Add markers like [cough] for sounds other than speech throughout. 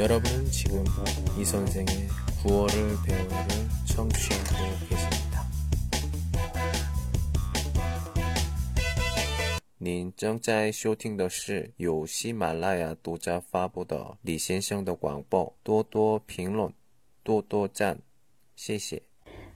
여러분은 지금 이 선생의 구월을 배우를 청취하고 계십니다. 您正在收听的是由喜马拉雅独家发布的李先生的广播，多多评论，多多赞，谢谢。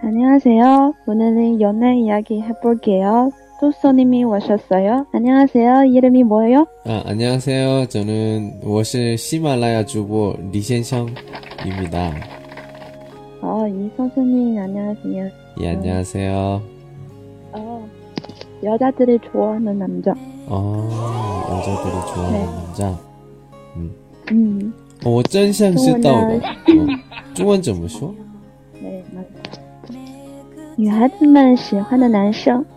안녕하세요. 오늘은 연애 이야기 해볼게요. 또 손님이 오셨어요. 안녕하세요. 이름이 뭐예요? 아, 안녕하세요. 저는 我是喜马拉雅主播李先生입니다 어, 이 선생님 안녕하세요. 예, 안녕하세요. 어, 여자들이 좋아하는 남자. 어, 여자들이 좋아하는 네. 남자. 음, 哦我真像是到的。中哦中文怎么说？ 네, 맞아. 女孩子们喜欢的男生 아, 많이 [laughs]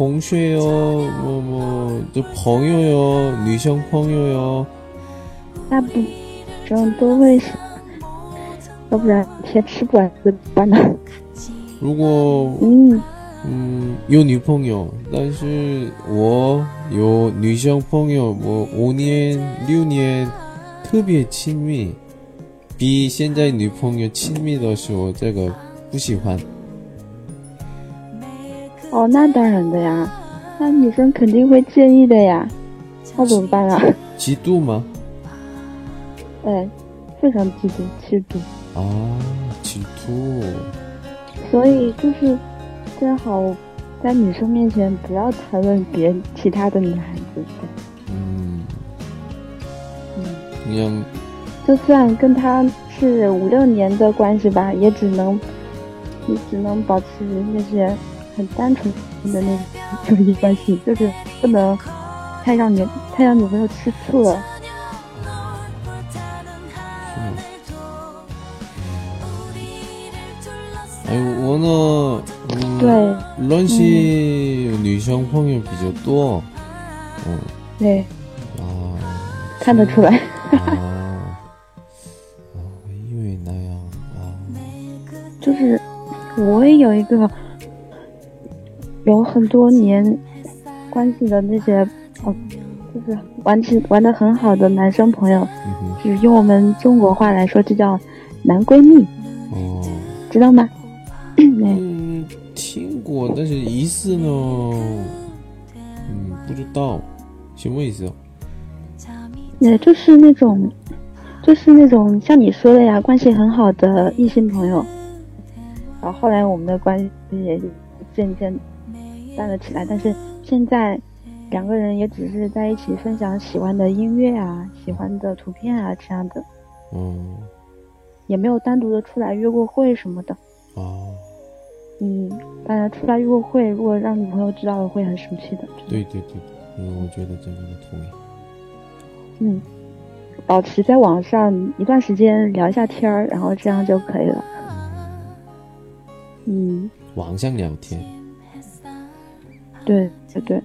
同学哟，么么，这朋友哟，女性朋友哟。那不，这样都会，要不然先吃不完怎么办呢？如果嗯嗯有女朋友，但是我有女性朋友，我五年六年特别亲密，比现在女朋友亲密的时候，这个不喜欢。哦，那当然的呀，那女生肯定会介意的呀，那怎么办啊？嫉妒吗？[laughs] 哎，非常嫉妒，嫉妒，啊，嫉妒。所以就是最好在女生面前不要谈论别其他的女孩子，嗯，嗯，그냥就算跟她是五六年的关系吧，也只能也只能保持那些很单纯的那种友谊关系，就是不能太让女太让女朋友吃醋了。是吗？哎，我呢，嗯，对，认识女生朋友比较多，嗯对，啊，看得出来。[laughs] 啊，啊，我以为那样啊，就是我也有一个有很多年关系的那些哦，就是玩起玩的很好的男生朋友，嗯，就是用我们中国话来说，就叫男闺蜜，哦，知道吗？嗯，听过，但是疑似呢，嗯，不知道什么意思？也就是那种，就是那种像你说的呀，关系很好的异性朋友。然后后来我们的关系也就渐渐淡了起来，但是现在两个人也只是在一起分享喜欢的音乐啊、喜欢的图片啊这样的，嗯，也没有单独的出来约过会什么的。哦，嗯，当然出来约过会，如果让女朋友知道了会很生气的。对对对，嗯，我觉得这个我同意。嗯，保持在网上一段时间聊一下天儿，然后这样就可以了。嗯，网上聊天，对对对。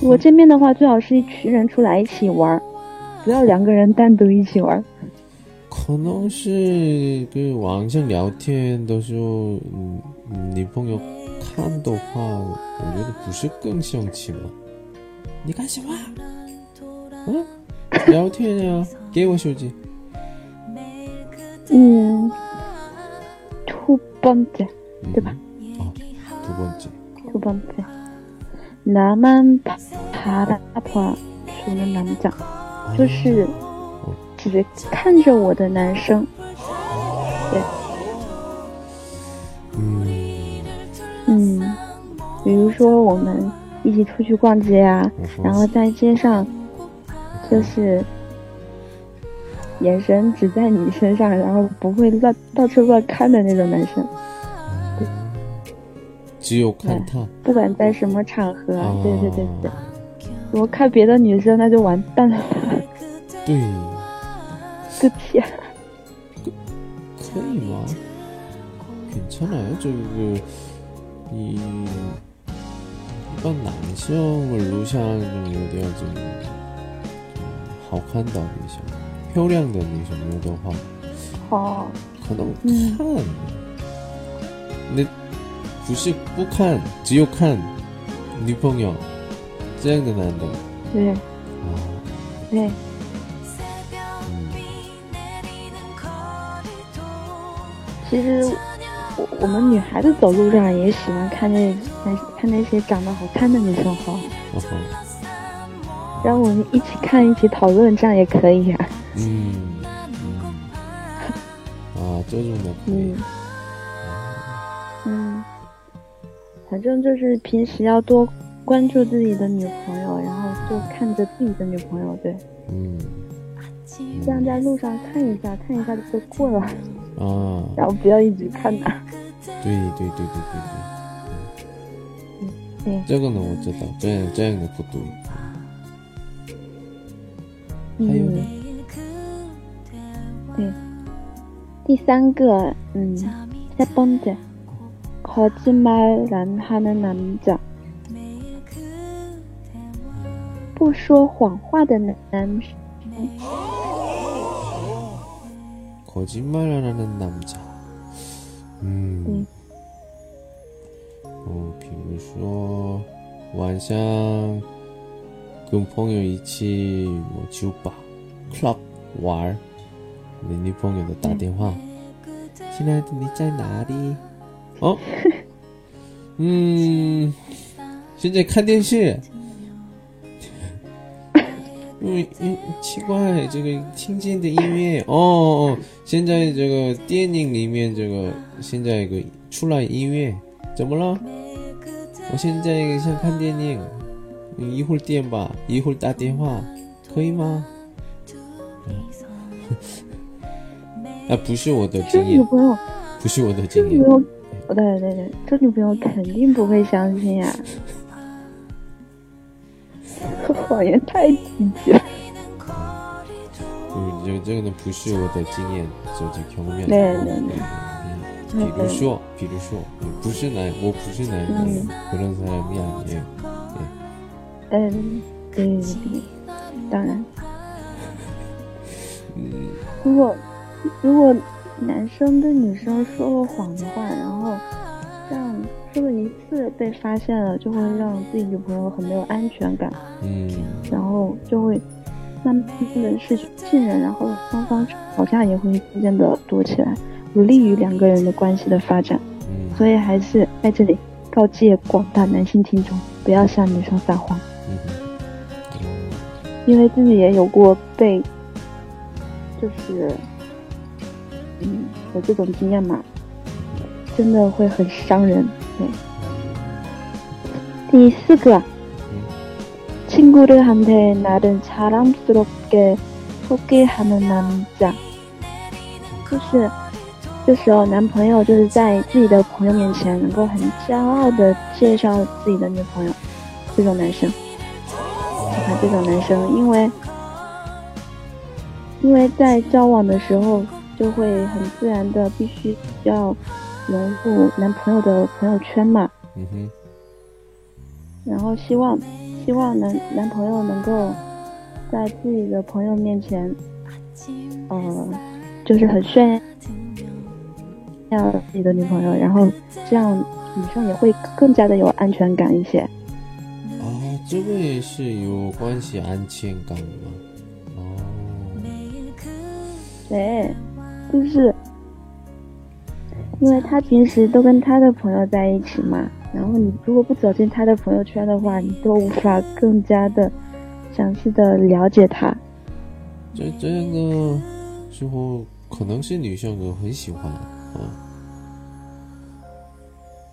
如果见面的话，最好是一群人出来一起玩儿，不要两个人单独一起玩儿。可能是그网上聊天的时候，嗯，女朋友看的话，我觉得不是更生气吗？你干什么？嗯，聊天呀，给我手机。 음, 두 번째, 嗯对吧？哦，두 번째. 두 번째. 나만 바- 바라봐주는 남자. 就是只看着我的男生。嗯，嗯，比如说我们一起出去逛街啊，嗯哼然后在街上就是眼神只在你身上，然后不会乱到处乱看的那种男生。 只有看他。不管在什么场合啊，哦对对对对，如果看别的女生那就完蛋了，对，对不起啊。 可以吗？괜찮아요？这个一一般男生录像中有点这个好看的女生，漂亮的女生有的话，哦，可能嗯看，那 不是不看，只有看女朋友这样的男的。对。啊，对，嗯其实我我们女孩子走路上也喜欢看那那看那些长得好看的女生哈，哦吼。然后我们一起看一起讨论，这样也可以啊。嗯嗯啊，这种的可以嗯，反正就是平时要多关注自己的女朋友，然后多看着自己的女朋友，对，嗯，这样在路上看一下，看一下就过了啊，然后不要一直看他。对对对对对对，对。这个呢我知道，这样这样的不多。还有呢？对，第三个，嗯，腮帮子。거짓말안하는남자，不说谎话的男男生， 거짓말 안 하는 남자。嗯嗯，哦，比如说晚上跟朋友一起我酒吧 club 玩儿，你女朋友的打电话，亲爱的你在哪里？ 哦，[laughs] 嗯，现在看电视。嗯嗯，奇怪，这个听见的音乐。哦哦，哦现在这个电影里面这个现在有个出来音乐，怎么了？我现在想看电影，你一会儿电吧，一会儿打电话，可以吗？啊，[laughs] 不是我的经验，不是我的经验我对对对，这女朋友肯定不会相信呀、这 [laughs] 谎言太低级了。嗯，这这个呢不是我的经验，就就全面。对对对。比如说，比如说，不是男，我不是男人，不能在面对。嗯，对对对，当然。嗯，如果如果男生对女生说了谎的话，然后这样说了一次被发现了，就会让自己女朋友很没有安全感，嗯。然后就会慢慢的失去信任，然后双方吵架也会渐渐的多起来，不利于两个人的关系的发展。嗯。所以还是在这里告诫广大男性听众，不要向女生撒谎，因为自己也有过被，就是，嗯，有这种经验嘛，真的会很伤人。对，第四个， 친구들한테 나를 자랑스럽게 소개하는 남자，就是这时候男朋友就是在自己的朋友面前能够很骄傲的介绍自己的女朋友，这种男生，喜欢这种男生，因为因为在交往的时候 就会很自然的必须要融入男朋友的朋友圈嘛，嗯哼，然后希望希望男男朋友能够在自己的朋友面前，呃，就是很炫耀自己的女朋友，然后这样女生也会更加的有安全感一些。啊，这个也是有关系安全感吗？哦，对，就是因为他平时都跟他的朋友在一起嘛，然后你如果不走进他的朋友圈的话，你都无法更加的详细的了解他。这这样的时候，可能是女生都很喜欢啊。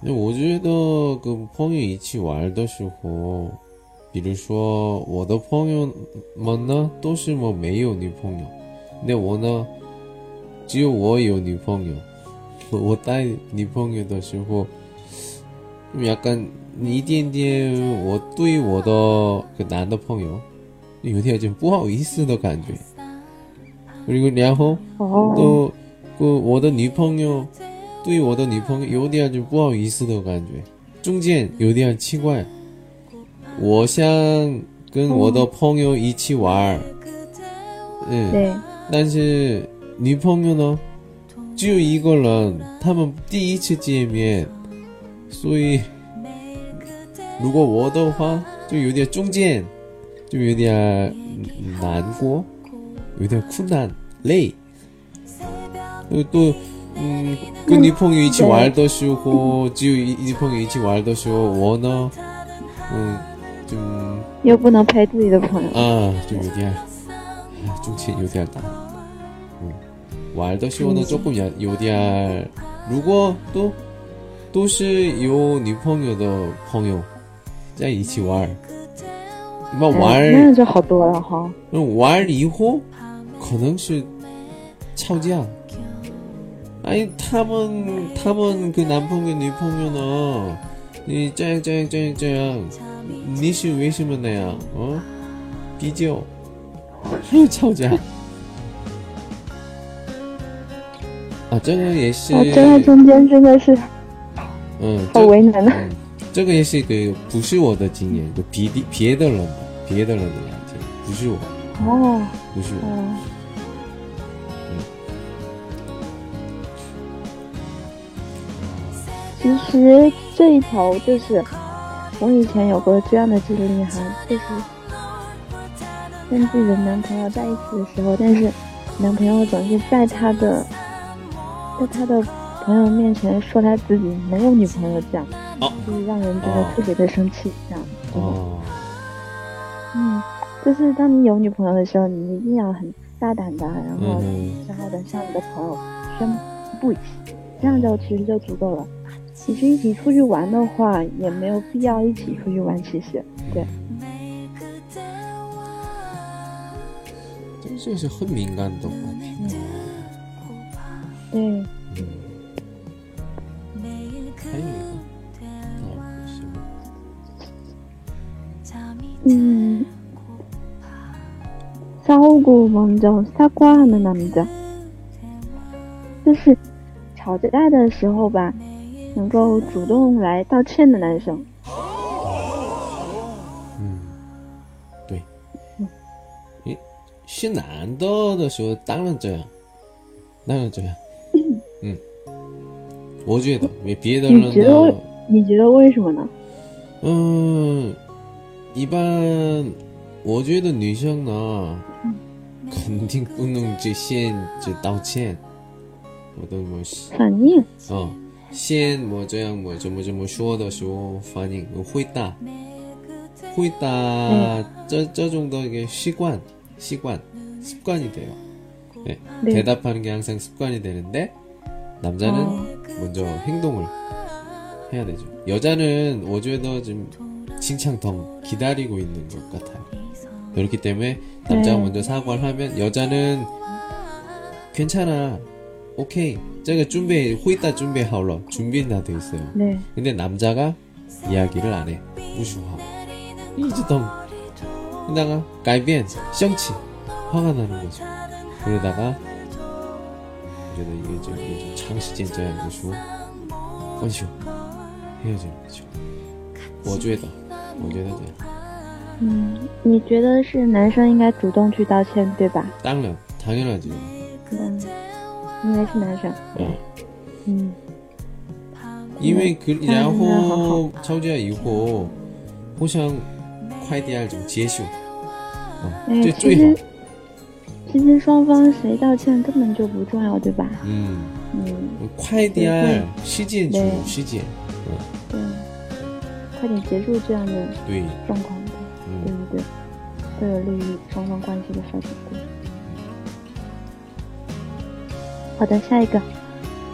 那我觉得跟朋友一起玩的时候，比如说我的朋友们呢，都是我没有女朋友，那我呢，只有我有女朋友。我带女朋友的时候你要跟一点点我对我的个男的朋友有点就不好意思的感觉。如果然后都我的女朋友对我的女朋友有点就不好意思的感觉。中间有点奇怪我想跟我的朋友一起玩儿。嗯但是女朋友呢只有一个人，他们第一次见面，所以如果我的话就有点中间就有点难过，有点困难累。또, 또 음, 그女朋友一起玩的时候，只有一女朋友一起玩的时候，我呢，嗯，좀 又不能陪自己的朋友。啊，就有点，啊中间有点难。 嗯，玩的时候呢，조금有有点，如果都都是有女朋友的朋友在一起玩，那么玩哎那样就好多了哈。嗯玩以后可能是吵架。哎，他们他们그男朋友女朋友呢？你这样这样这样这样，你是为什么那样？哦，比较还[laughs] 有吵架 啊，这个也是，啊，这在中间真的是嗯，好为难啊。嗯，这个也是一个不是我的经验，就别的别的人的别的人的不是我，哦不是我。哦，其实这一条就是我以前有过这样的经历哈，就是跟自己的男朋友在一起的时候，但是男朋友总是在他的在他的朋友面前说他自己没有女朋友，这样哦就是让人觉得哦特别的生气，这样。哦，嗯，就是当你有女朋友的时候，你一定要很大胆的，然后嗯然后的向你的朋友宣布一下，这样就其实就足够了。其实一起出去玩的话，也没有必要一起出去玩。其实，对，这个就是很敏感的话题。对，嗯，还有一个，啊，什么？嗯，싸우고먼저사과하는남자，就是吵架的时候吧，能够主动来道歉的男生。嗯，对，诶，是男的的时候当然这样，当然这样。 嗯，我觉得别别的人你觉得呢为，你觉得为什么呢？嗯，一般我觉得女生呢，肯定不能就先就道歉，我都么反应，哦，先뭐这样뭐怎么怎么说的时候反应回答，回答这这种的一个习惯习惯습관이 돼요. 네, 네. 대답하는 게 항상 습관이 되는데 남자는 어. 먼저 행동을 해야 되죠. 여자는 어제도 좀 칭찬 덤 기다리고 있는 것 같아요. 그렇기 때문에 남자가 네. 먼저 사과를 하면 여자는 괜찮아. 오케이. 제가 준비, 호이따 준비하러 준비는 다 돼 있어요. 네. 근데 남자가 이야기를 안 해. 무슈하고. 이즈덤. 그러다가, 깔비엔, 썽치. 화가 나는 거죠. 그러다가, 그래도 이게 좀, 이게 좀 장시间这样就说分手 헤어지는 거죠. 我觉得我觉得这样嗯，你觉得是男生应该主动去道歉，对吧？当然 당연하죠. 嗯，应该是男生。 어. 嗯，因为그 当然然好好后吵架以后互相快点좀接受啊哎，这其最好实 其实双方谁道歉根本就不重要，对吧？嗯嗯，快点对时间就对时间对，快点结束这样的对状况，对嗯对对，都有利于双方关系的发展。对。好的，下一个，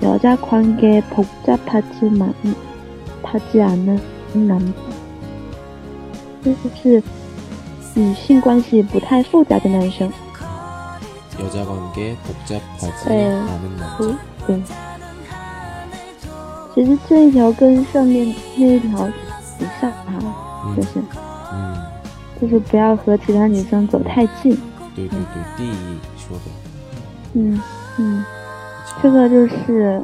여자관계복잡하지만하지않은남，这就是与性关系不太复杂的男生。 여자 관계 복잡하지 네. 않은 남자 对对。其实这一条跟上面那一条很像啊，就 음, 是 음, 就是不要和其他女生走太近。对对对第一说的嗯嗯， 这个就是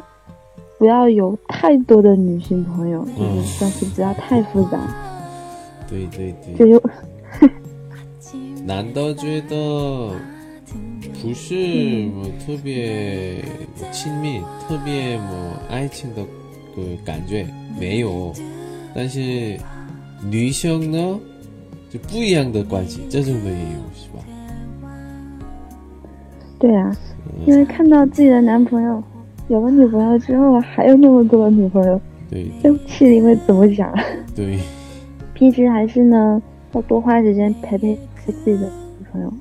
不要有太多的女性朋友，就是关系不要太复杂。对对对。就有。[laughs] 男的觉得 不是我特别亲密、特别么爱情的个感觉没有，但是女生呢就不一样的关系，这种的也有是吧？对啊，因为看到自己的男朋友有了女朋友之后，还有那么多的女朋友，对，这心里会怎么想？对，[laughs] 平时还是呢，要多花时间陪陪。自己的女朋友，嗯，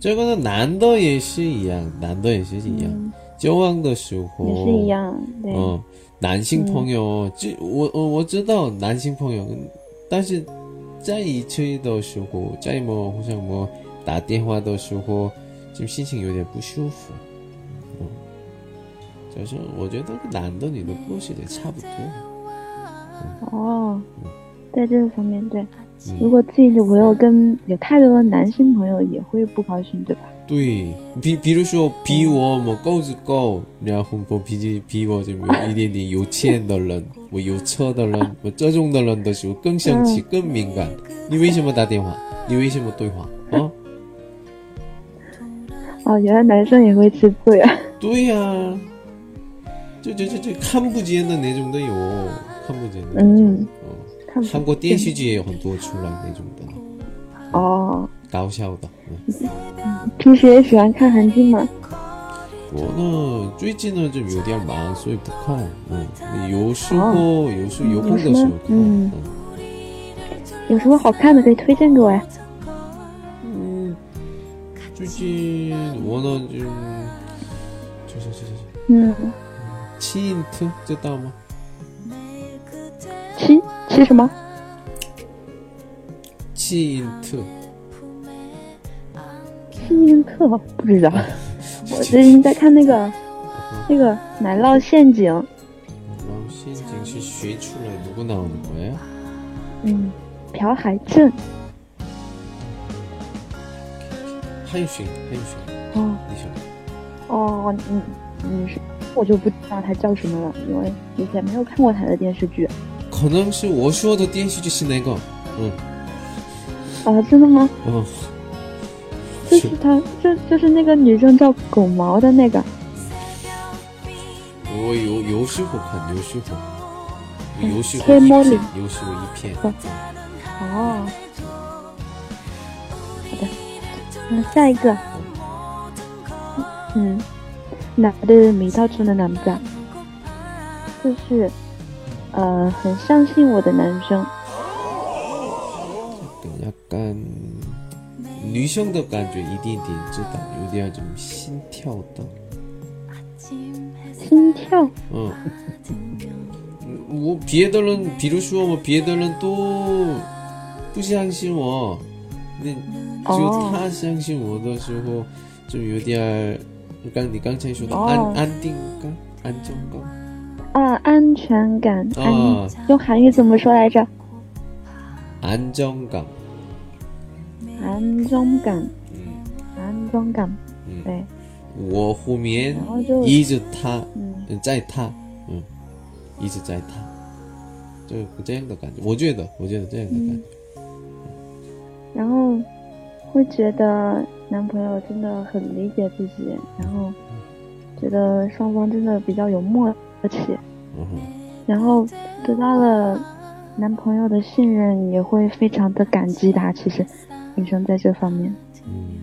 这个呢，男的也是一样，男的也是一样，交往的时候也是一样，对，嗯，男性朋友，这我我我知道男性朋友，但是在一起的时候，在么互相么打电话的时候，就心情有点不舒服，嗯，就是我觉得男的女的故事也差不多，哦，在这个方面对。如果自己女朋友跟有太多的男性朋友，也会不高兴，对吧？对，比比如说比我么够是够，然后不比比我就有一点点有钱的人，我有车的人，我这种的人的时候更生气、更敏感。你为什么打电话？你为什么对话？啊？哦，原来男生也会吃醋呀？对呀，就就就就看不见的那种都有，看不见的。嗯。韩国电视剧也有很多出来那种的，哦，搞笑的。嗯平时也喜欢看韩剧吗？我呢，最近呢就有点忙，所以不看。嗯，有时候有时候有空的时候看。嗯，有什么好看的可以推荐给我呀？嗯，最近我呢就就是就是嗯，七影特知道吗？七。七什么？七因特。七因特不知道。我最近在看那个那个奶酪陷阱。奶酪陷阱是学出来누구나오는거예嗯，朴海镇。汉逊，汉逊。哦。你说。哦，嗯嗯是，我就不知道他叫什么了，因为以前没有看过他的电视剧。 可能是我说的电视剧是那个，嗯，啊，真的吗？嗯，就是他，就就是那个女生叫狗毛的那个。我有有时候看，有时候，有时候一片，有时候一片。哦，好的，那下一个，嗯，나를믿어주는남자就是。 呃，很相信我的男生。약간女生的感觉一点点知道，有点种心跳的。心跳。嗯。我别的人，比如说我别的人都不相信我，那只有他相信我的时候，就有点，刚你刚才说的安安定感、安全感。啊，安全感，啊，用韩语怎么说来着？安全感，安全感，嗯，安全感，嗯，对，我后面一直他，嗯，在他，嗯，一直在他，就这样的感觉，我觉得，我觉得这样的感觉，然后会觉得男朋友真的很理解自己，然后觉得双方真的比较有默。而且，然后得到了男朋友的信任，也会非常的感激他。其实，女生在这方面，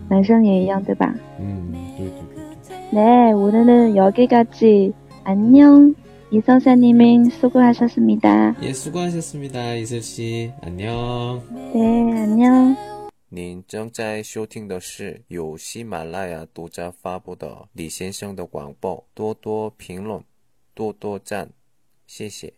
男生也一样，对吧？嗯，对对对。네오늘은여기까지안녕이선생님은수고하셨습니다예수고하셨습니다이슬씨안녕네안녕您正在收听的是由喜马拉雅独家发布的李先生的广播，多多评论。多多赞， 谢谢。